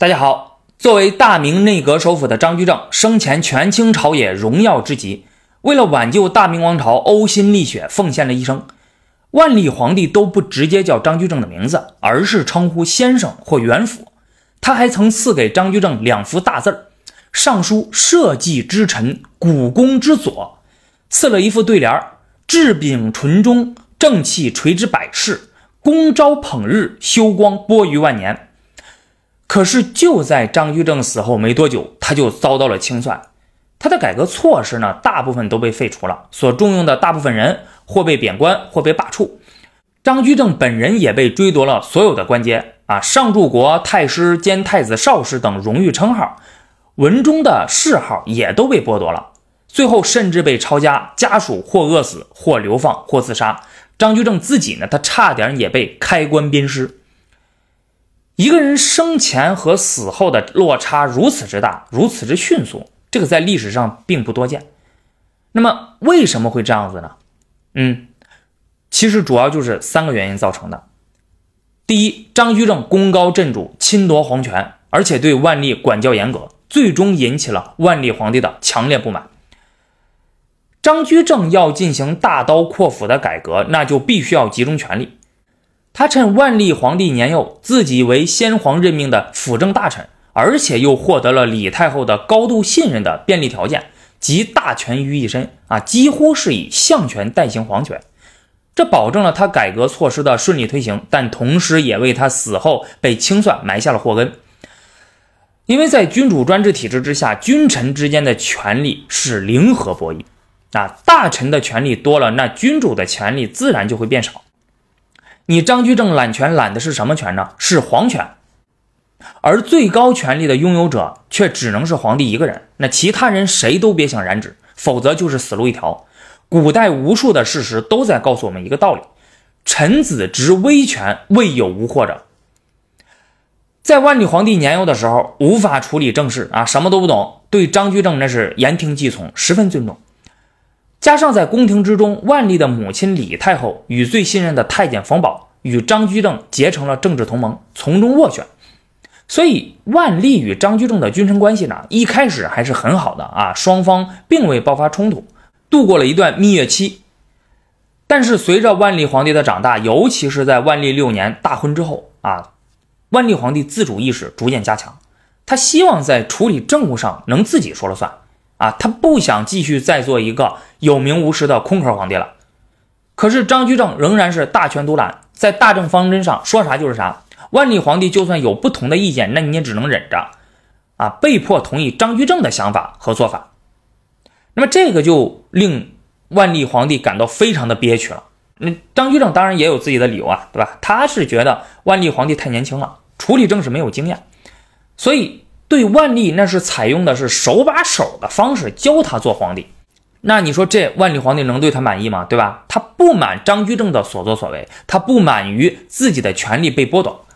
大家好，作为大明内阁首辅的张居正，生前权倾朝野，荣耀之极。为了挽救大明王朝，呕心沥血，奉献了一生。万历皇帝都不直接叫张居正的名字，而是称呼先生或元辅。他还曾赐给张居正两幅大字儿，上书“社稷之臣，古公之佐”，赐了一副对联儿：“治秉纯忠，正气垂之百世；公昭捧日，修光播于万年。”可是就在张居正死后没多久，他就遭到了清算。他的改革措施呢，大部分都被废除了，所重用的大部分人或被贬官，或被罢黜。张居正本人也被追夺了所有的官阶啊，上柱国、太师兼太子少师等荣誉称号，文中的谥号也都被剥夺了。最后甚至被抄家，家属或饿死，或流放，或自杀。张居正自己呢，他差点也被开棺鞭尸。一个人生前和死后的落差如此之大，如此之迅速，这个在历史上并不多见。那么为什么会这样子呢？嗯，其实主要就是三个原因造成的。第一，张居正功高震主，侵夺皇权，而且对万历管教严格，最终引起了万历皇帝的强烈不满。张居正要进行大刀阔斧的改革，那就必须要集中权力。他趁万历皇帝年幼，自己为先皇任命的辅政大臣，而且又获得了李太后的高度信任的便利条件，集大权于一身啊，几乎是以相权代行皇权，这保证了他改革措施的顺利推行，但同时也为他死后被清算埋下了祸根。因为在君主专制体制之下，君臣之间的权力是零和博弈啊，大臣的权力多了，那君主的权力自然就会变少。你张居正揽权揽的是什么权呢？是皇权，而最高权力的拥有者却只能是皇帝一个人。那其他人谁都别想染指，否则就是死路一条。古代无数的事实都在告诉我们一个道理：臣子执威权，未有无祸者。在万历皇帝年幼的时候，无法处理政事啊，什么都不懂，对张居正那是言听计从，十分尊重。加上在宫廷之中，万历的母亲李太后与最信任的太监冯保与张居正结成了政治同盟，从中斡旋，所以万历与张居正的君臣关系呢，一开始还是很好的啊，双方并未爆发冲突，度过了一段蜜月期。但是随着万历皇帝的长大，尤其是在万历六年大婚之后啊，万历皇帝自主意识逐渐加强，他希望在处理政务上能自己说了算。啊，他不想继续再做一个有名无实的空壳皇帝了。可是张居正仍然是大权独揽，在大政方针上说啥就是啥。万历皇帝就算有不同的意见，那你也只能忍着，啊，被迫同意张居正的想法和做法。那么这个就令万历皇帝感到非常的憋屈了。那张居正当然也有自己的理由啊，对吧？他是觉得万历皇帝太年轻了，处理政事没有经验，所以。对万历那是采用的是手把手的方式教他做皇帝，那你说这万历皇帝能对他满意吗？对吧？他不满张居正的所作所为，他不满于自己的权利被剥夺。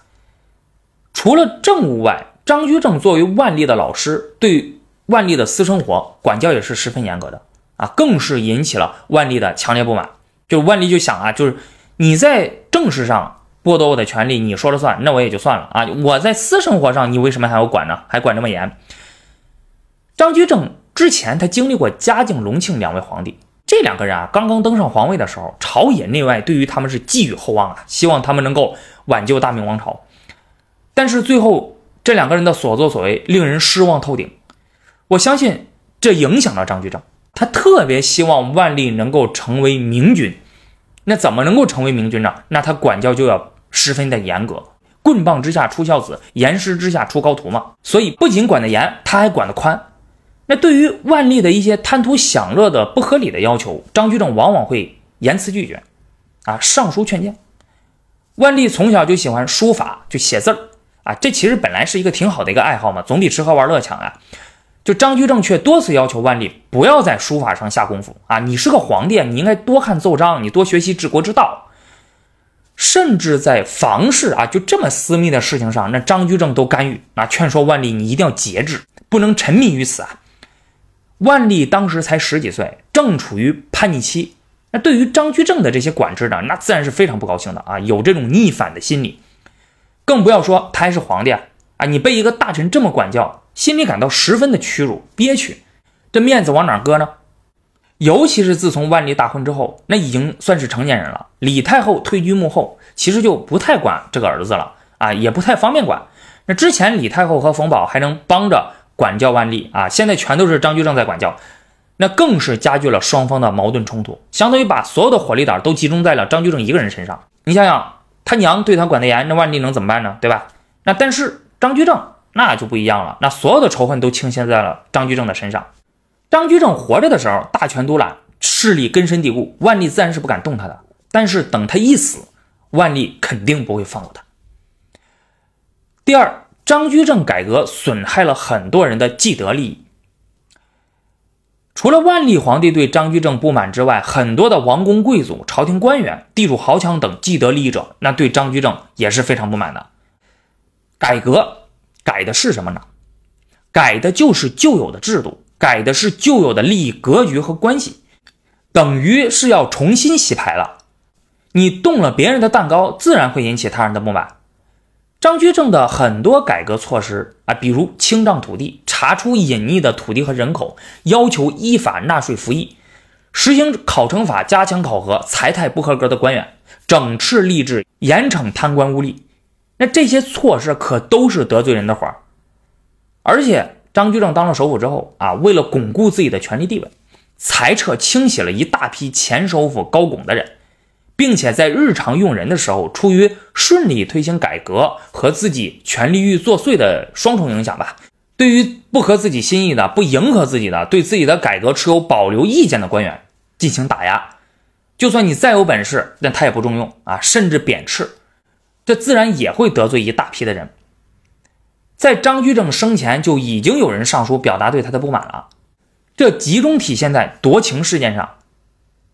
除了政务外，张居正作为万历的老师，对万历的私生活管教也是十分严格的啊，更是引起了万历的强烈不满。就万历就想啊，就是你在政事上。剥夺我的权利，你说了算，那我也就算了啊！我在私生活上，你为什么还要管呢？还管这么严？张居正之前他经历过嘉靖、隆庆两位皇帝，这两个人啊，刚刚登上皇位的时候，朝野内外对于他们是寄予厚望啊，希望他们能够挽救大明王朝。但是最后这两个人的所作所为令人失望透顶，我相信这影响了张居正，他特别希望万历能够成为明君。那怎么能够成为明君呢？那他管教就要。十分的严格，棍棒之下出孝子，严师之下出高徒嘛。所以不仅管得严，他还管得宽。那对于万历的一些贪图享乐的不合理的要求，张居正往往会严词拒绝，啊，上书劝谏。万历从小就喜欢书法，就写字儿啊，这其实本来是一个挺好的一个爱好嘛，总比吃喝玩乐强啊。就张居正却多次要求万历不要在书法上下功夫啊，你是个皇帝，你应该多看奏章，你多学习治国之道。甚至在房事啊，就这么私密的事情上，那张居正都干预啊，劝说万历你一定要节制，不能沉迷于此啊。万历当时才十几岁，正处于叛逆期，那对于张居正的这些管制呢，那自然是非常不高兴的啊，有这种逆反的心理。更不要说他还是皇帝啊，啊，你被一个大臣这么管教，心里感到十分的屈辱憋屈，这面子往哪搁呢？尤其是自从万历大婚之后，那已经算是成年人了。李太后退居幕后，其实就不太管这个儿子了啊，也不太方便管。那之前李太后和冯保还能帮着管教万历啊，现在全都是张居正在管教，那更是加剧了双方的矛盾冲突，相当于把所有的火力点都集中在了张居正一个人身上。你想想，他娘对他管得严，那万历能怎么办呢？对吧？那但是张居正那就不一样了，那所有的仇恨都倾泻在了张居正的身上。张居正活着的时候，大权独揽，势力根深蒂固，万历自然是不敢动他的。但是等他一死，万历肯定不会放过他。第二，张居正改革损害了很多人的既得利益。除了万历皇帝对张居正不满之外，很多的王公贵族、朝廷官员、地主豪强等既得利益者，那对张居正也是非常不满的。改革改的是什么呢？改的就是旧有的制度。改的是旧有的利益格局和关系，等于是要重新洗牌了。你动了别人的蛋糕，自然会引起他人的不满。张居正的很多改革措施啊，比如清账土地、查出隐匿的土地和人口、要求依法纳税服役、实行考成法、加强考核、财态不合格的官员、整治吏治、严惩贪官污吏，那这些措施可都是得罪人的活儿，而且。张居正当了首辅之后啊，为了巩固自己的权力地位，裁撤清洗了一大批前首辅高拱的人，并且在日常用人的时候，出于顺利推行改革和自己权力欲作祟的双重影响吧，对于不合自己心意的、不迎合自己的、对自己的改革持有保留意见的官员进行打压。就算你再有本事，那他也不重用啊，甚至贬斥，这自然也会得罪一大批的人。在张居正生前就已经有人上书表达对他的不满了，这集中体现在夺情事件上。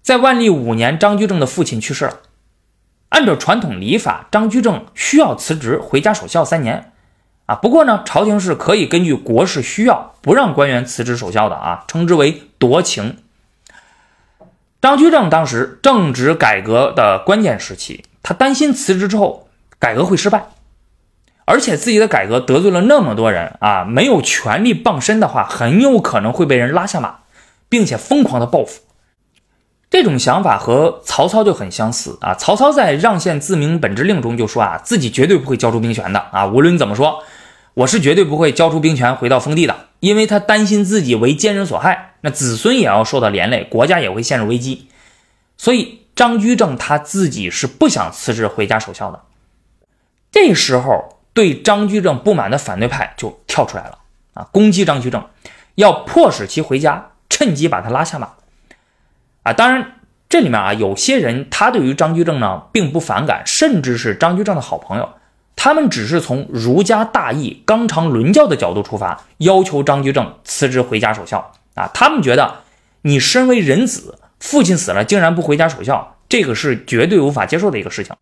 在万历五年，张居正的父亲去世了，按照传统礼法，张居正需要辞职回家守孝三年。啊，不过呢，朝廷是可以根据国事需要不让官员辞职守孝的啊，称之为夺情。张居正当时正值改革的关键时期，他担心辞职之后改革会失败。而且自己的改革得罪了那么多人啊，没有权力傍身的话，很有可能会被人拉下马，并且疯狂的报复。这种想法和曹操就很相似啊。曹操在让县自明本之令中就说啊，自己绝对不会交出兵权的啊。无论怎么说，我是绝对不会交出兵权回到封地的，因为他担心自己为奸人所害，那子孙也要受到连累，国家也会陷入危机。所以张居正他自己是不想辞职回家守孝的。这时候。对张居正不满的反对派就跳出来了啊，攻击张居正，要迫使其回家，趁机把他拉下马。啊，当然这里面啊，有些人他对于张居正呢并不反感，甚至是张居正的好朋友，他们只是从儒家大义、纲常伦教的角度出发，要求张居正辞职回家守孝。啊，他们觉得你身为人子，父亲死了竟然不回家守孝，这个是绝对无法接受的一个事情。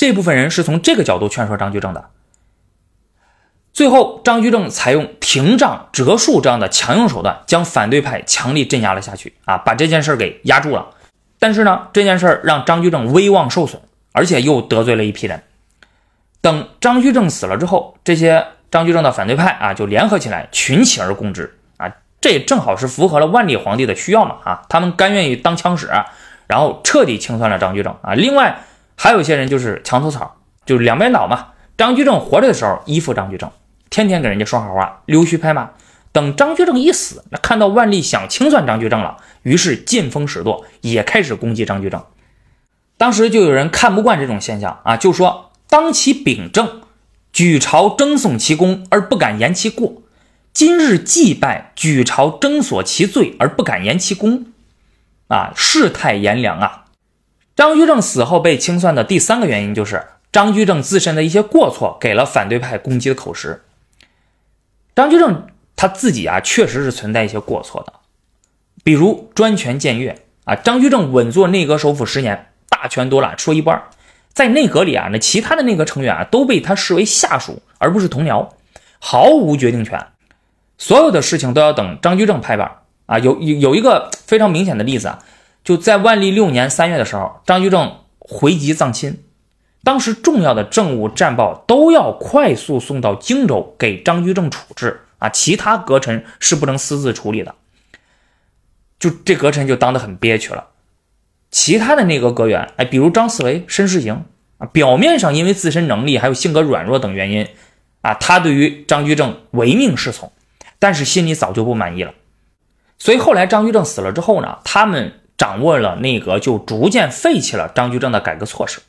这部分人是从这个角度劝说张居正的。最后，张居正采用停杖折树这样的强硬手段，将反对派强力镇压了下去啊，把这件事给压住了。但是呢，这件事让张居正威望受损，而且又得罪了一批人。等张居正死了之后，这些张居正的反对派啊，就联合起来群起而攻之啊，这也正好是符合了万历皇帝的需要嘛啊，他们甘愿意当枪使，然后彻底清算了张居正啊。另外还有一些人就是墙头草，就是两边倒嘛。张居正活着的时候依附张居正。天天给人家说好话，溜须拍马。等张居正一死，那看到万历想清算张居正了，于是见风使舵，也开始攻击张居正。当时就有人看不惯这种现象啊，就说当其秉政，举朝争颂其功而不敢言其过；今日祭拜，举朝争索其罪而不敢言其功。啊，世态炎凉啊！张居正死后被清算的第三个原因，就是张居正自身的一些过错，给了反对派攻击的口实。张居正他自己啊，确实是存在一些过错的，比如专权僭越啊。张居正稳坐内阁首辅十年，大权独揽，说一不二。在内阁里啊，那其他的内阁成员啊，都被他视为下属，而不是同僚，毫无决定权。所有的事情都要等张居正拍板啊。有有有一个非常明显的例子啊，就在万历六年三月的时候，张居正回籍葬亲，当时重要的政务战报都要快速送到荆州给张居正处置啊，其他阁臣是不能私自处理的。就这阁臣就当得很憋屈了。其他的内阁阁员，哎，比如张四维、申世行啊，表面上因为自身能力还有性格软弱等原因啊，他对于张居正唯命是从，但是心里早就不满意了。所以后来张居正死了之后呢，他们掌握了内阁，就逐渐废弃了张居正的改革措施。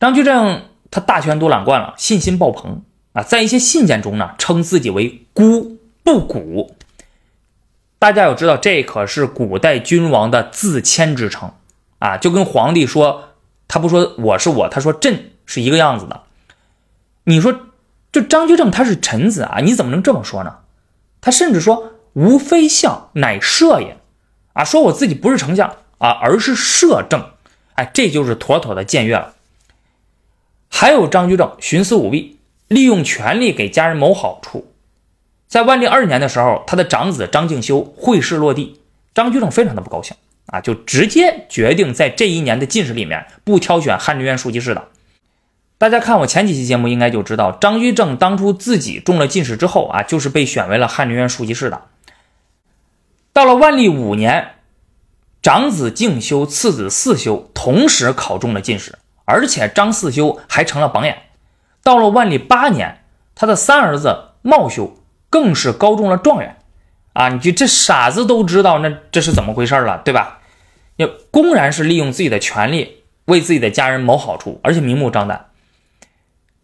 张居正他大权独揽惯了，信心爆棚啊，在一些信件中呢，称自己为孤不古。大家要知道，这可是古代君王的自谦之称啊，就跟皇帝说他不说我是我，他说朕是一个样子的。你说这张居正他是臣子啊，你怎么能这么说呢？他甚至说吾非相，乃摄也啊，说我自己不是丞相啊，而是摄政，哎，这就是妥妥的僭越了。还有张居正徇私舞弊，利用权力给家人谋好处。在万历二年的时候，他的长子张敬修会试落地，张居正非常的不高兴啊，就直接决定在这一年的进士里面不挑选翰林院庶吉士的。大家看我前几期节目应该就知道，张居正当初自己中了进士之后啊，就是被选为了翰林院庶吉士的。到了万历五年，长子敬修、次子四修同时考中了进士，而且张四修还成了榜眼。到了万历八年，他的三儿子茂修。更是高中了状元，啊，你就这傻子都知道，那这是怎么回事了，对吧？要公然是利用自己的权利为自己的家人谋好处，而且明目张胆。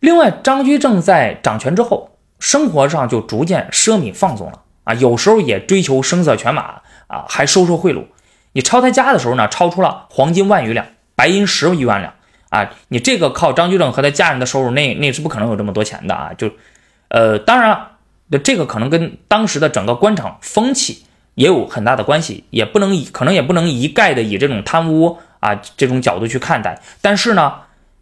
另外，张居正在掌权之后，生活上就逐渐奢靡放纵了啊，有时候也追求声色犬马啊，还收受贿赂。你抄他家的时候呢，超出了黄金万余两，白银十余万两啊！你这个靠张居正和他家人的收入，那那是不可能有这么多钱的啊！就，呃，当然。了这个可能跟当时的整个官场风气也有很大的关系，也不能以可能也不能一概的以这种贪污啊这种角度去看待。但是呢，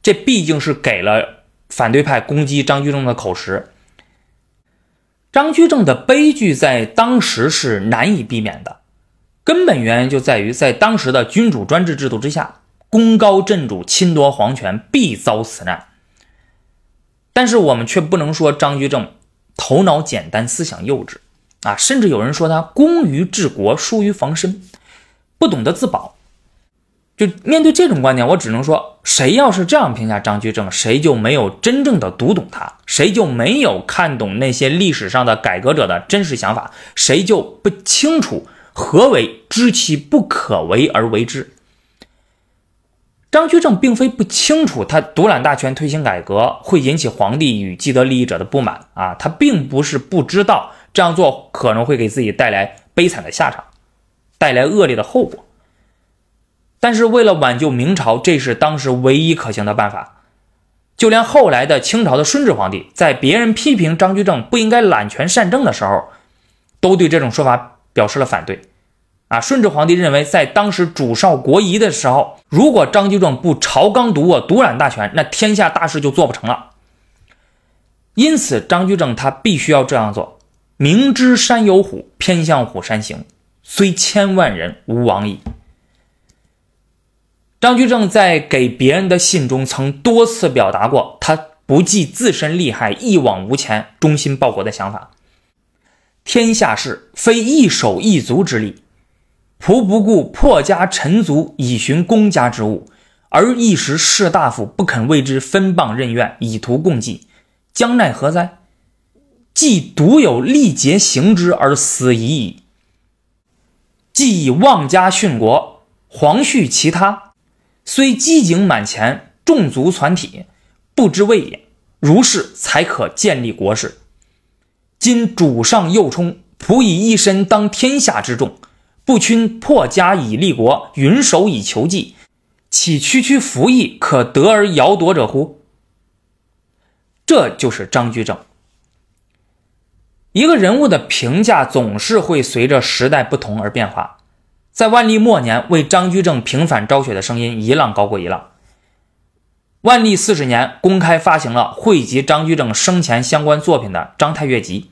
这毕竟是给了反对派攻击张居正的口实。张居正的悲剧在当时是难以避免的，根本原因就在于在当时的君主专制制度之下，功高震主侵夺皇权必遭此难。但是我们却不能说张居正。头脑简单，思想幼稚，啊，甚至有人说他功于治国，疏于防身，不懂得自保。就面对这种观点，我只能说，谁要是这样评价张居正，谁就没有真正的读懂他，谁就没有看懂那些历史上的改革者的真实想法，谁就不清楚何为知其不可为而为之。张居正并非不清楚，他独揽大权推行改革会引起皇帝与既得利益者的不满啊，他并不是不知道这样做可能会给自己带来悲惨的下场，带来恶劣的后果。但是为了挽救明朝，这是当时唯一可行的办法。就连后来的清朝的顺治皇帝，在别人批评张居正不应该揽权擅政的时候，都对这种说法表示了反对。啊，顺治皇帝认为，在当时主少国疑的时候，如果张居正不朝纲独卧、独揽大权，那天下大事就做不成了。因此，张居正他必须要这样做。明知山有虎，偏向虎山行，虽千万人，吾往矣。张居正在给别人的信中曾多次表达过，他不计自身利害，一往无前，忠心报国的想法。天下事非一手一足之力。仆不顾破家臣族以寻公家之物，而一时士大夫不肯为之分谤任怨，以图共济，将奈何哉？既独有力竭行之而死已矣。既以妄家殉国，皇恤其他，虽积景满前，众族攒体，不知畏也。如是才可建立国事。今主上右冲，仆以一身当天下之重。不徇破家以立国，云手以求计，岂区区服役可得而摇夺者乎？这就是张居正。一个人物的评价总是会随着时代不同而变化。在万历末年，为张居正平反昭雪的声音一浪高过一浪。万历四十年，公开发行了汇集张居正生前相关作品的《张太岳集》，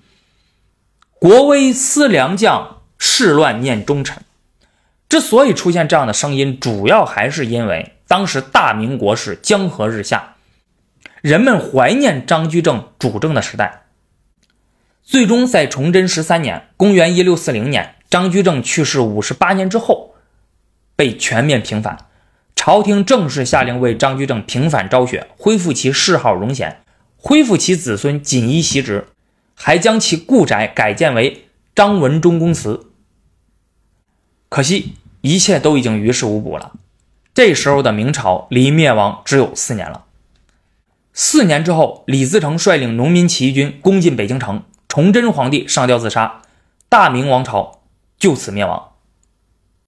国威思良将。世乱念忠臣，之所以出现这样的声音，主要还是因为当时大明国势江河日下，人们怀念张居正主政的时代。最终在崇祯十三年（公元一六四零年），张居正去世五十八年之后，被全面平反。朝廷正式下令为张居正平反昭雪，恢复其谥号荣显，恢复其子孙锦衣袭职，还将其故宅改建为张文忠公祠。可惜一切都已经于事无补了。这时候的明朝离灭亡只有四年了。四年之后，李自成率领农民起义军攻进北京城，崇祯皇帝上吊自杀，大明王朝就此灭亡。